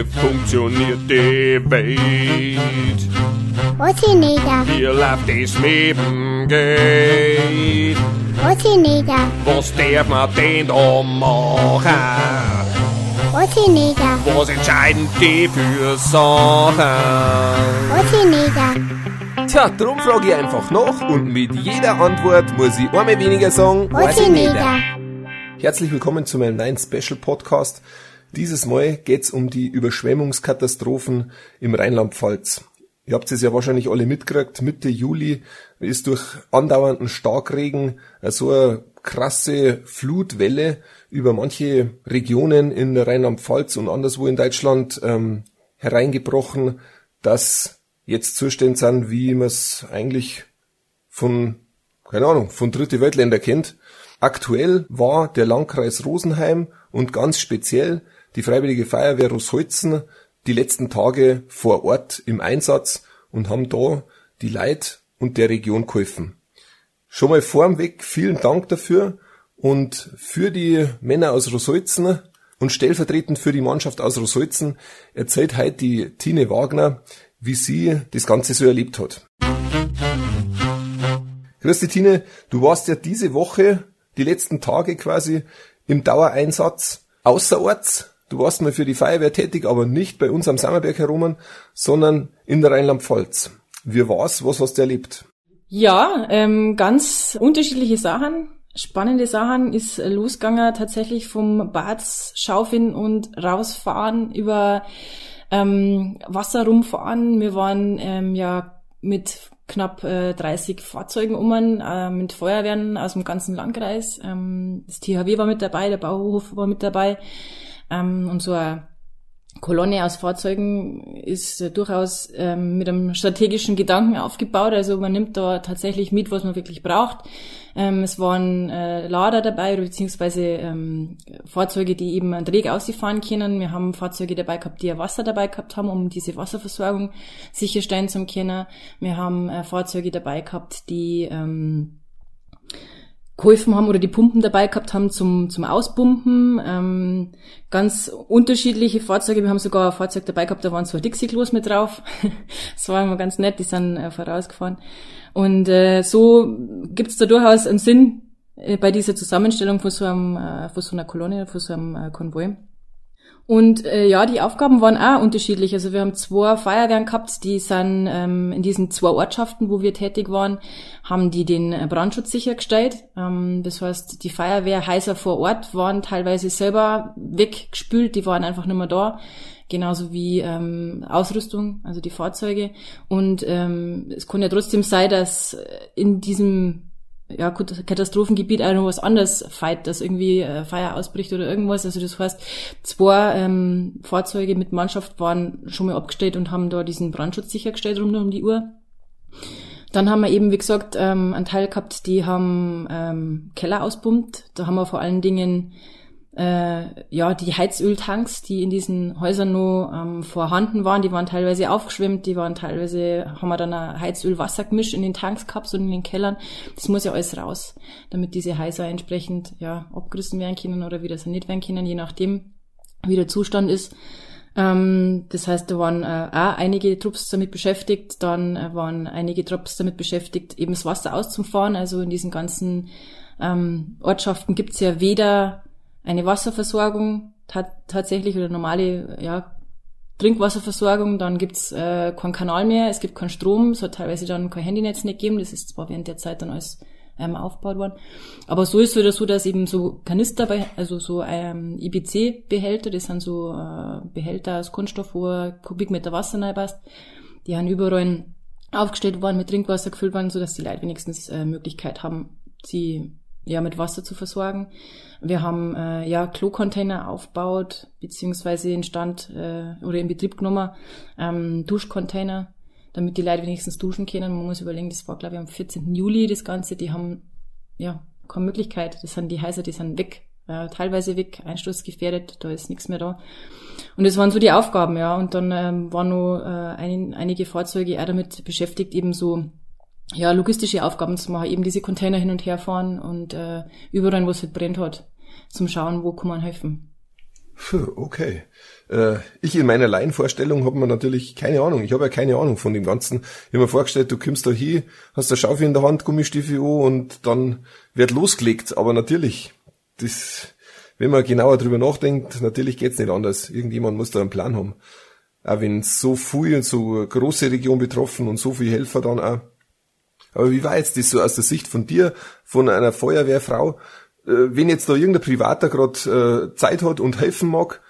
wie funktioniert die Welt? Was ich nicht, Wie läuft das Leben geht? was ich nicht, Was darf man denn da machen? was ich nicht, Was entscheiden die für Sachen? was ich nicht, Tja, darum frage ich einfach nach und mit jeder Antwort muss ich einmal weniger sagen, was ich nicht, Herzlich willkommen zu meinem neuen Special Podcast. Dieses Mal geht's um die Überschwemmungskatastrophen im Rheinland-Pfalz. Ihr habt es ja wahrscheinlich alle mitgekriegt. Mitte Juli ist durch andauernden Starkregen so eine krasse Flutwelle über manche Regionen in Rheinland-Pfalz und anderswo in Deutschland ähm, hereingebrochen, dass jetzt Zustände sind, wie man es eigentlich von, keine Ahnung, von dritte Weltländer kennt. Aktuell war der Landkreis Rosenheim und ganz speziell die Freiwillige Feuerwehr Rossholzen die letzten Tage vor Ort im Einsatz und haben da die Leid und der Region geholfen. Schon mal vorweg vielen Dank dafür und für die Männer aus Rossholzen und stellvertretend für die Mannschaft aus Rossholzen erzählt heute die Tine Wagner, wie sie das Ganze so erlebt hat. Grüß dich, Tine, du warst ja diese Woche, die letzten Tage quasi, im Dauereinsatz außerorts. Du warst mal für die Feuerwehr tätig, aber nicht bei uns am Sammerberg herum, sondern in der Rheinland-Pfalz. Wie war's? Was hast du erlebt? Ja, ähm, ganz unterschiedliche Sachen. Spannende Sachen ist losgegangen tatsächlich vom Bad schaufeln und rausfahren über ähm, Wasser rumfahren. Wir waren ähm, ja mit knapp äh, 30 Fahrzeugen um, äh, mit Feuerwehren aus dem ganzen Landkreis. Ähm, das THW war mit dabei, der Bauhof war mit dabei. Ähm, und so eine Kolonne aus Fahrzeugen ist äh, durchaus ähm, mit einem strategischen Gedanken aufgebaut. Also man nimmt da tatsächlich mit, was man wirklich braucht. Ähm, es waren äh, Lader dabei, beziehungsweise Fahrzeuge, die eben einen Dreh ausfahren können. Wir haben Fahrzeuge dabei gehabt, die ja Wasser dabei gehabt haben, um diese Wasserversorgung sicherstellen zu können. Wir haben äh, Fahrzeuge dabei gehabt, die geholfen haben oder die Pumpen dabei gehabt haben zum, zum Auspumpen. Ähm, ganz unterschiedliche Fahrzeuge. Wir haben sogar ein Fahrzeug dabei gehabt, da waren zwei Dixie-Klos mit drauf. das war immer ganz nett, die sind äh, vorausgefahren. Und äh, so gibt's da durchaus einen Sinn äh, bei dieser Zusammenstellung von so, einem, äh, von so einer Kolonne, von so einem äh, Konvoi. Und äh, ja, die Aufgaben waren auch unterschiedlich. Also wir haben zwei Feuerwehren gehabt, die sind ähm, in diesen zwei Ortschaften, wo wir tätig waren, haben die den äh, Brandschutz sichergestellt. Ähm, das heißt, die Feuerwehrhäuser vor Ort waren teilweise selber weggespült, die waren einfach nicht mehr da. Genauso wie ähm, Ausrüstung, also die Fahrzeuge. Und ähm, es konnte ja trotzdem sein, dass in diesem ja Katastrophengebiet auch noch was anderes fight, dass irgendwie äh, Feuer ausbricht oder irgendwas. Also das heißt, zwei ähm, Fahrzeuge mit Mannschaft waren schon mal abgestellt und haben da diesen Brandschutz sichergestellt rund um die Uhr. Dann haben wir eben, wie gesagt, ähm, einen Teil gehabt, die haben ähm, Keller auspumpt. Da haben wir vor allen Dingen äh, ja die Heizöltanks, die in diesen Häusern nur ähm, vorhanden waren, die waren teilweise aufgeschwemmt, die waren teilweise, haben wir dann ein Heizöl-Wasser-Gemisch in den Tanks gehabt und in den Kellern. Das muss ja alles raus, damit diese Häuser entsprechend ja abgerissen werden können oder wieder saniert werden können, je nachdem, wie der Zustand ist. Ähm, das heißt, da waren äh, auch einige Trupps damit beschäftigt, dann äh, waren einige Trupps damit beschäftigt, eben das Wasser auszufahren. Also in diesen ganzen ähm, Ortschaften gibt's ja weder eine Wasserversorgung ta tatsächlich oder normale ja, Trinkwasserversorgung, dann gibt's äh, keinen Kanal mehr, es gibt keinen Strom, es hat teilweise dann kein Handynetz nicht gegeben, das ist zwar während der Zeit dann alles ähm, aufgebaut worden. Aber so ist es oder so, dass eben so Kanister, also so ähm, IBC-Behälter, das sind so äh, Behälter aus Kunststoff, wo Kubikmeter Wasser reinpasst, die haben überall aufgestellt worden, mit Trinkwasser gefüllt worden, so dass die Leute wenigstens äh, Möglichkeit haben, sie ja mit Wasser zu versorgen. Wir haben äh, ja Klo-Container aufgebaut, beziehungsweise in Stand äh, oder in Betrieb genommen, ähm, Duschcontainer, damit die Leute wenigstens duschen können. Man muss überlegen, das war glaube ich am 14. Juli das Ganze, die haben ja keine Möglichkeit. Das sind die Häuser, die sind weg, äh, teilweise weg, einsturzgefährdet, da ist nichts mehr da. Und das waren so die Aufgaben, ja. Und dann ähm, waren noch äh, ein, einige Fahrzeuge auch damit beschäftigt, eben so ja, logistische Aufgaben zu machen, eben diese Container hin und her fahren und äh, überall, wo es halt brennt hat, zum Schauen, wo kann man helfen. Okay. Äh, ich in meiner Laienvorstellung habe mir natürlich keine Ahnung. Ich habe ja keine Ahnung von dem Ganzen. Ich habe mir vorgestellt, du kommst da hier, hast eine Schaufel in der Hand, Gummistiefel an und dann wird losgelegt. Aber natürlich, das, wenn man genauer drüber nachdenkt, natürlich geht's nicht anders. Irgendjemand muss da einen Plan haben. Auch wenn so viel und so große Region betroffen und so viele Helfer dann auch. Aber wie war jetzt das so aus der Sicht von dir, von einer Feuerwehrfrau? Äh, wenn jetzt da irgendein Privater gerade äh, Zeit hat und helfen mag,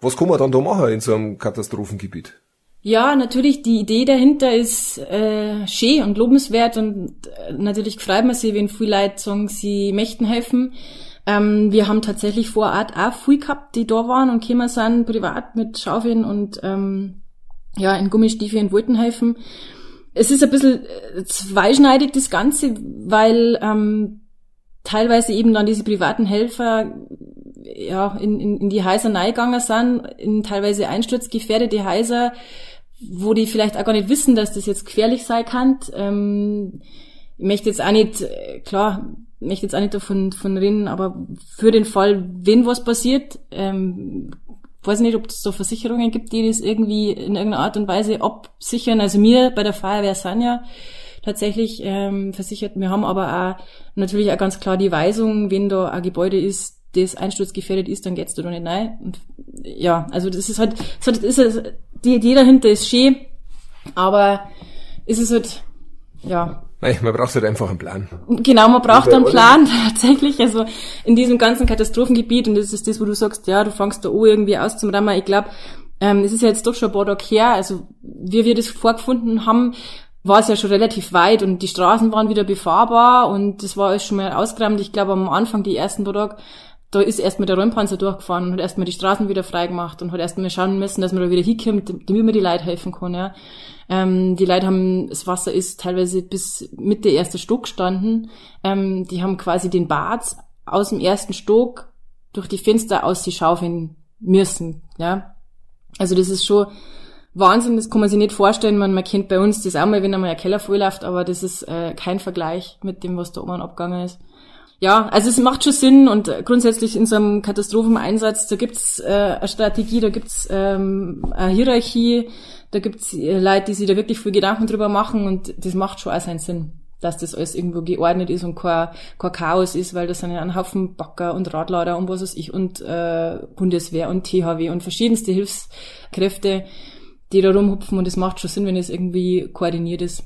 was kann man dann da machen in so einem Katastrophengebiet? Ja, natürlich, die Idee dahinter ist äh, schön und lobenswert und äh, natürlich freut man sich, wenn viele Leute sagen, sie möchten helfen. Ähm, wir haben tatsächlich vor Ort auch viel gehabt, die da waren und gekommen sind, privat mit Schaufeln und ähm, ja, in Gummistiefeln wollten helfen. Es ist ein bisschen äh, zweischneidig, das Ganze, weil ähm, teilweise eben dann diese privaten Helfer ja, in, in, in die Häuser reingegangen sind, in teilweise einsturzgefährdete Häuser, wo die vielleicht auch gar nicht wissen, dass das jetzt gefährlich sein kann. Ähm, ich möchte jetzt auch nicht, äh, klar, möchte jetzt auch nicht davon, davon reden, aber für den Fall, wenn was passiert, ähm, weiß nicht, ob es da Versicherungen gibt, die das irgendwie in irgendeiner Art und Weise absichern. Also mir bei der Feuerwehr sind ja tatsächlich ähm, versichert. Wir haben aber auch natürlich auch ganz klar die Weisung, wenn da ein Gebäude ist, das einsturzgefährdet ist, dann geht's da doch nicht rein. Und ja, also das ist halt, das ist halt die Idee dahinter ist schön, aber ist es halt, ja. Nein, man braucht halt einfach einen Plan. Genau, man braucht einen Plan tatsächlich. Also in diesem ganzen Katastrophengebiet, und das ist das, wo du sagst, ja, du fangst da auch irgendwie aus zum Rammer. Ich glaube, ähm, es ist ja jetzt doch schon ein paar Tage her, also wie wir das vorgefunden haben, war es ja schon relativ weit und die Straßen waren wieder befahrbar und das war alles schon mal ausgeräumt. Ich glaube, am Anfang, die ersten paar Tage, da ist erstmal der Räumpanzer durchgefahren und hat erstmal die Straßen wieder freigemacht und hat erstmal schauen müssen, dass man da wieder hinkommt, damit man die Leute helfen kann, ja. Ähm, die Leute haben, das Wasser ist teilweise bis Mitte erster Stock gestanden. Ähm, die haben quasi den Bad aus dem ersten Stock durch die Fenster aus die schaufeln müssen, ja. Also das ist schon Wahnsinn, das kann man sich nicht vorstellen. Man, man kennt bei uns das auch mal, wenn einmal ein Keller vollläuft, aber das ist äh, kein Vergleich mit dem, was da oben abgegangen ist ja, also es macht schon Sinn und grundsätzlich in so einem Katastropheneinsatz, da gibt's äh, eine Strategie, da gibt's ähm, eine Hierarchie, da gibt's äh, Leute, die sich da wirklich viel Gedanken drüber machen und das macht schon auch seinen Sinn, dass das alles irgendwo geordnet ist und kein, kein Chaos ist, weil das sind ja ein Haufen Backer und Radlader und was weiß ich und äh, Bundeswehr und THW und verschiedenste Hilfskräfte, die da rumhupfen und es macht schon Sinn, wenn es irgendwie koordiniert ist.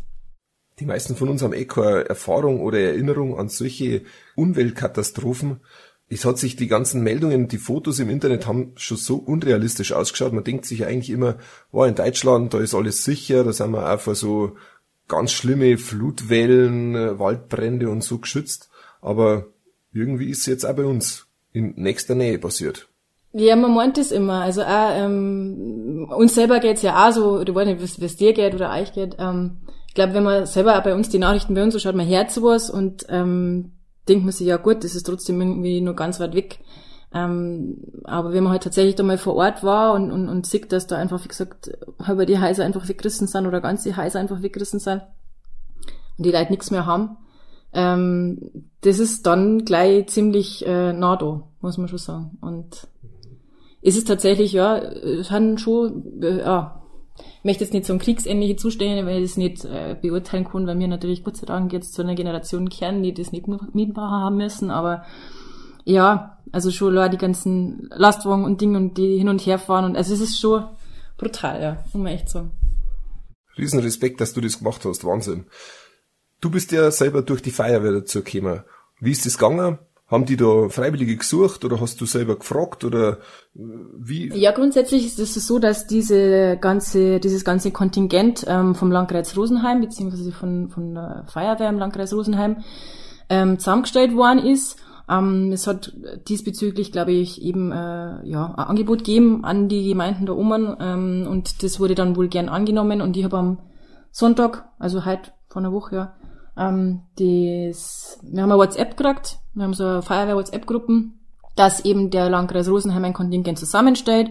Die meisten von uns haben eh keine Erfahrung oder Erinnerung an solche Umweltkatastrophen. Es hat sich die ganzen Meldungen, die Fotos im Internet haben schon so unrealistisch ausgeschaut. Man denkt sich eigentlich immer, oh, in Deutschland, da ist alles sicher, da sind wir auch vor so ganz schlimme Flutwellen, Waldbrände und so geschützt. Aber irgendwie ist es jetzt auch bei uns in nächster Nähe passiert. Ja, man meint es immer. Also auch, ähm, uns selber geht's ja auch so, du weißt nicht, wie es dir geht oder euch geht. Ähm, glaube, wenn man selber auch bei uns die Nachrichten bei uns so schaut, man hört sowas und ähm, denkt man sich, ja gut, das ist trotzdem irgendwie nur ganz weit weg. Ähm, aber wenn man halt tatsächlich da mal vor Ort war und, und, und sieht, dass da einfach, wie gesagt, halber die Häuser einfach weggerissen sind oder ganze Häuser einfach weggerissen sind und die Leute nichts mehr haben, ähm, das ist dann gleich ziemlich äh, nah da, muss man schon sagen. Und es ist tatsächlich, ja, es haben schon, äh, ja, möchte jetzt nicht so ein kriegsähnliche Zustände, weil ich das nicht äh, beurteilen kann, weil wir natürlich Gott sei Dank jetzt zu einer Generation kehren, die das nicht mitmachen haben müssen, aber ja, also schon ja, die ganzen Lastwagen und Dinge und die hin und her fahren und also es ist schon brutal, ja, muss man echt sagen. Riesenrespekt, dass du das gemacht hast, Wahnsinn. Du bist ja selber durch die Feuerwehr dazu gekommen. Wie ist das gegangen? Haben die da Freiwillige gesucht oder hast du selber gefragt oder äh, wie? Ja, grundsätzlich ist es so, dass diese ganze, dieses ganze Kontingent ähm, vom Landkreis Rosenheim beziehungsweise von, von der Feuerwehr im Landkreis Rosenheim ähm, zusammengestellt worden ist. Ähm, es hat diesbezüglich, glaube ich, eben äh, ja, ein Angebot gegeben an die Gemeinden der oben ähm, und das wurde dann wohl gern angenommen und ich habe am Sonntag, also heute vor einer Woche, ja, ähm, das, wir haben eine WhatsApp gekriegt, wir haben so eine Feuerwehr-WhatsApp-Gruppen, dass eben der Landkreis Rosenheim ein Kontingent zusammenstellt.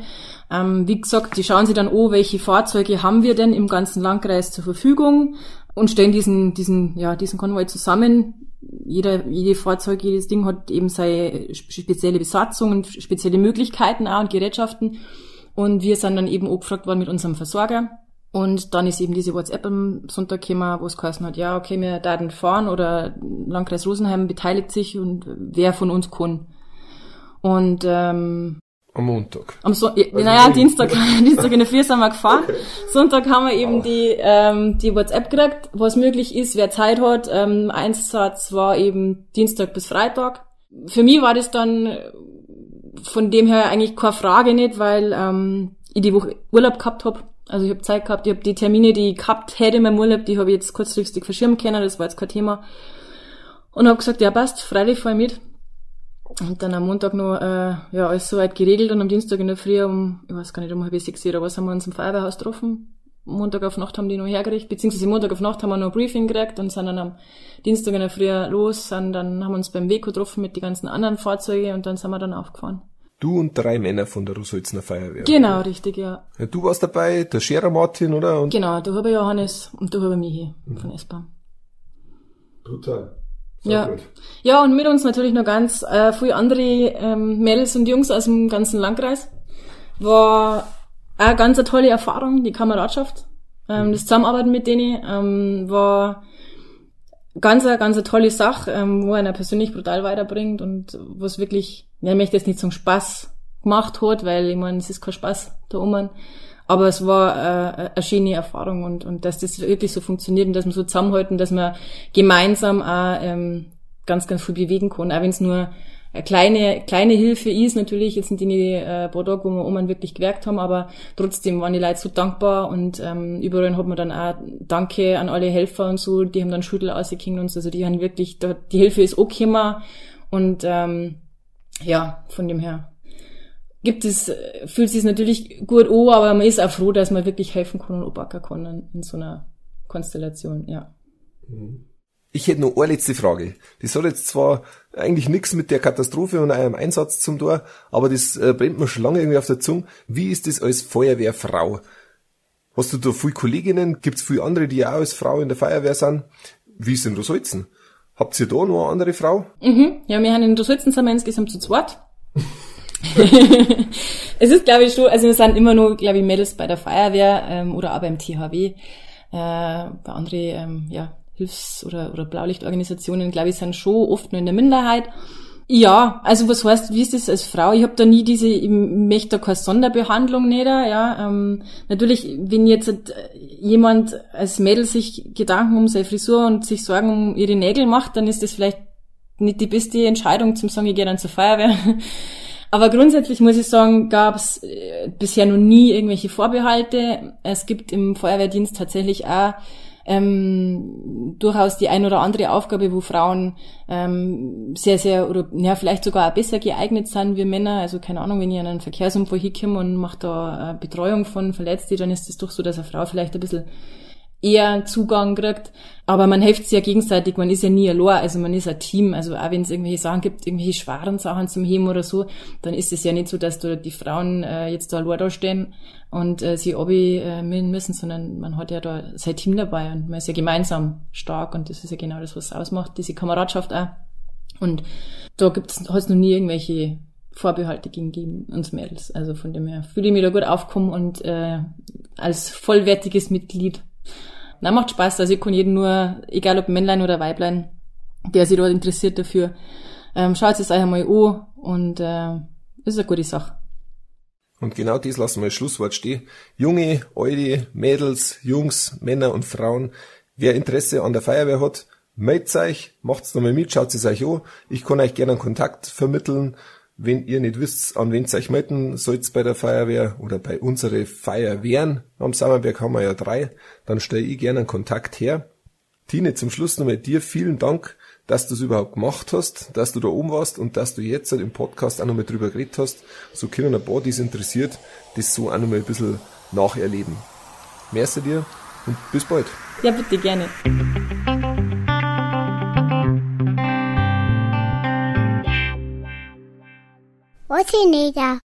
Ähm, wie gesagt, die schauen sich dann an, welche Fahrzeuge haben wir denn im ganzen Landkreis zur Verfügung und stellen diesen, diesen, ja, diesen Konvoi zusammen. jeder, jede Fahrzeug, jedes Ding hat eben seine spezielle Besatzung und spezielle Möglichkeiten auch und Gerätschaften. Und wir sind dann eben angefragt worden mit unserem Versorger. Und dann ist eben diese WhatsApp am Sonntag gekommen, wo es geheißen hat, ja, okay, wir daten fahren oder Landkreis Rosenheim beteiligt sich und wer von uns kann. Und ähm, Am Montag. am so Also naja. Dienstag, Dienstag in der Früh sind wir gefahren. Sonntag haben wir eben die, ähm, die WhatsApp gekriegt, was möglich ist, wer Zeit hat. Ähm, Einsatz war eben Dienstag bis Freitag. Für mich war das dann von dem her eigentlich keine Frage nicht, weil ähm, ich die Woche Urlaub gehabt hab. Also ich habe Zeit gehabt, ich habe die Termine, die ich gehabt hätte in meinem Urlaub, die habe ich jetzt kurzfristig verschirmen können, das war jetzt kein Thema. Und habe gesagt, ja passt, Freitag fahr ich mit. Und dann am Montag noch, äh, ja, alles soweit geregelt und am Dienstag in der Früh um, ich weiß gar nicht, um halb sechs oder was, haben wir uns im Feuerwehrhaus getroffen. Montag auf Nacht haben die noch hergerichtet, beziehungsweise Montag auf Nacht haben wir noch ein Briefing gekriegt und sind dann am Dienstag in der Früh los, sind dann, haben wir uns beim Weko getroffen mit den ganzen anderen Fahrzeugen und dann sind wir dann aufgefahren. Du und drei Männer von der Russholzner Feuerwehr. Genau, richtig, ja. Ja, du warst dabei, der Scherer Martin, oder? Und Genau, da habe ich Johannes und da habe ich Michi von S-Bahn. Brutal. Ja. Ja, und mit uns natürlich noch ganz äh, viele andere ähm, Mädels und Jungs aus dem ganzen Landkreis. War auch eine ganz eine tolle Erfahrung, die Kameradschaft. Ähm, das Zusammenarbeiten mit denen ähm, war ganz eine, ganz eine tolle Sache, ähm, wo einer persönlich brutal weiterbringt und was wirklich, ja, ich möchte jetzt nicht zum Spaß gemacht hat, weil ich meine, es ist kein Spaß da oben. Aber es war äh, eine schöne Erfahrung und, und dass das wirklich so funktioniert und dass wir so zusammenhalten, dass wir gemeinsam auch ähm, ganz, ganz viel bewegen können. Auch wenn es nur eine kleine, kleine Hilfe ist, natürlich, jetzt sind die äh, Tage, wo wir oben wirklich gewerkt haben, aber trotzdem waren die Leute so dankbar und ähm, überall hat man dann auch Danke an alle Helfer und so, die haben dann Schüttel ausgekriegt und so, also die haben wirklich, die Hilfe ist auch gekommen und ähm, ja, von dem her gibt es, äh, fühlt sich natürlich gut an, aber man ist auch froh, dass man wirklich helfen kann und anpacken kann in, in so einer Konstellation, ja. Ich hätte noch eine letzte Frage. Die soll jetzt zwar eigentlich nichts mit der Katastrophe und eurem Einsatz zum Tor, aber das äh, brennt mir schon lange irgendwie auf der Zunge. Wie ist das als Feuerwehrfrau? Hast du da viele Kolleginnen? Gibt's viele andere, die auch als Frau in der Feuerwehr sind? Wie ist denn das Holzen? Habt ihr da noch eine andere Frau? Mhm. Ja, wir haben in der Sitzen sind wir insgesamt zu zweit. es ist, glaube ich, schon, also wir sind immer nur, glaube ich, Mädels bei der Feuerwehr ähm, oder auch beim THW. Äh, bei anderen ähm, ja, Hilfs- oder, oder Blaulichtorganisationen, glaube ich, sind schon oft nur in der Minderheit. Ja, also was heißt, wie ist das als Frau? Ich habe da nie diese, ich möchte da keine Sonderbehandlung nicht, ja. Ähm, natürlich, wenn jetzt äh, jemand als Mädel sich Gedanken um seine Frisur und sich Sorgen um ihre Nägel macht, dann ist das vielleicht nicht die beste Entscheidung zum sagen, ich gehe dann zur Feuerwehr. Aber grundsätzlich muss ich sagen, gab es äh, bisher noch nie irgendwelche Vorbehalte. Es gibt im Feuerwehrdienst tatsächlich auch ähm, durchaus die ein oder andere Aufgabe, wo Frauen ähm, sehr, sehr oder ja, vielleicht sogar auch besser geeignet sind wie Männer. Also keine Ahnung, wenn ich an einen Verkehrsunfall hinkomme und mache da äh, Betreuung von Verletzten, dann ist es doch so, dass eine Frau vielleicht ein bisschen eher Zugang kriegt. Aber man hilft sich ja gegenseitig, man ist ja nie allein, also man ist ein Team. Also auch wenn es irgendwelche Sachen gibt, irgendwelche schweren Sachen zum Heben oder so, dann ist es ja nicht so, dass da die Frauen äh, jetzt da allein da stehen und äh, sie abi äh, müssen, sondern man hat ja da sein Team dabei und man ist ja gemeinsam stark und das ist ja genau das, was es ausmacht, diese Kameradschaft auch. Und da gibt's hat es noch nie irgendwelche Vorbehalte gegen uns Mädels. Also von dem her fühle ich mich da gut aufkommen und äh, als vollwertiges Mitglied na, macht Spaß. Also ich kann jeden nur, egal ob Männlein oder Weiblein, der sich dort interessiert dafür, ähm, schaut es euch einmal an und äh, ist eine gute Sache. Und genau das lassen wir als Schlusswort stehen. Junge, alte, Mädels, Jungs, Männer und Frauen, wer Interesse an der Feuerwehr hat, meldet euch, macht's nochmal mit, schaut es euch an. Ich kann euch gerne einen Kontakt vermitteln. Wenn ihr nicht wisst, an wen ihr euch melden sollt bei der Feuerwehr oder bei unsere Feuerwehren, am Sammerberg haben wir ja drei, dann stelle ich gerne einen Kontakt her. Tine, zum Schluss nochmal dir vielen Dank, dass du es überhaupt gemacht hast, dass du da oben warst und dass du jetzt halt im Podcast auch nochmal drüber geredet hast. So können ein paar, die es interessiert, das so auch nochmal ein bisschen nacherleben. Merci dir und bis bald. Ja, bitte gerne. 我是你的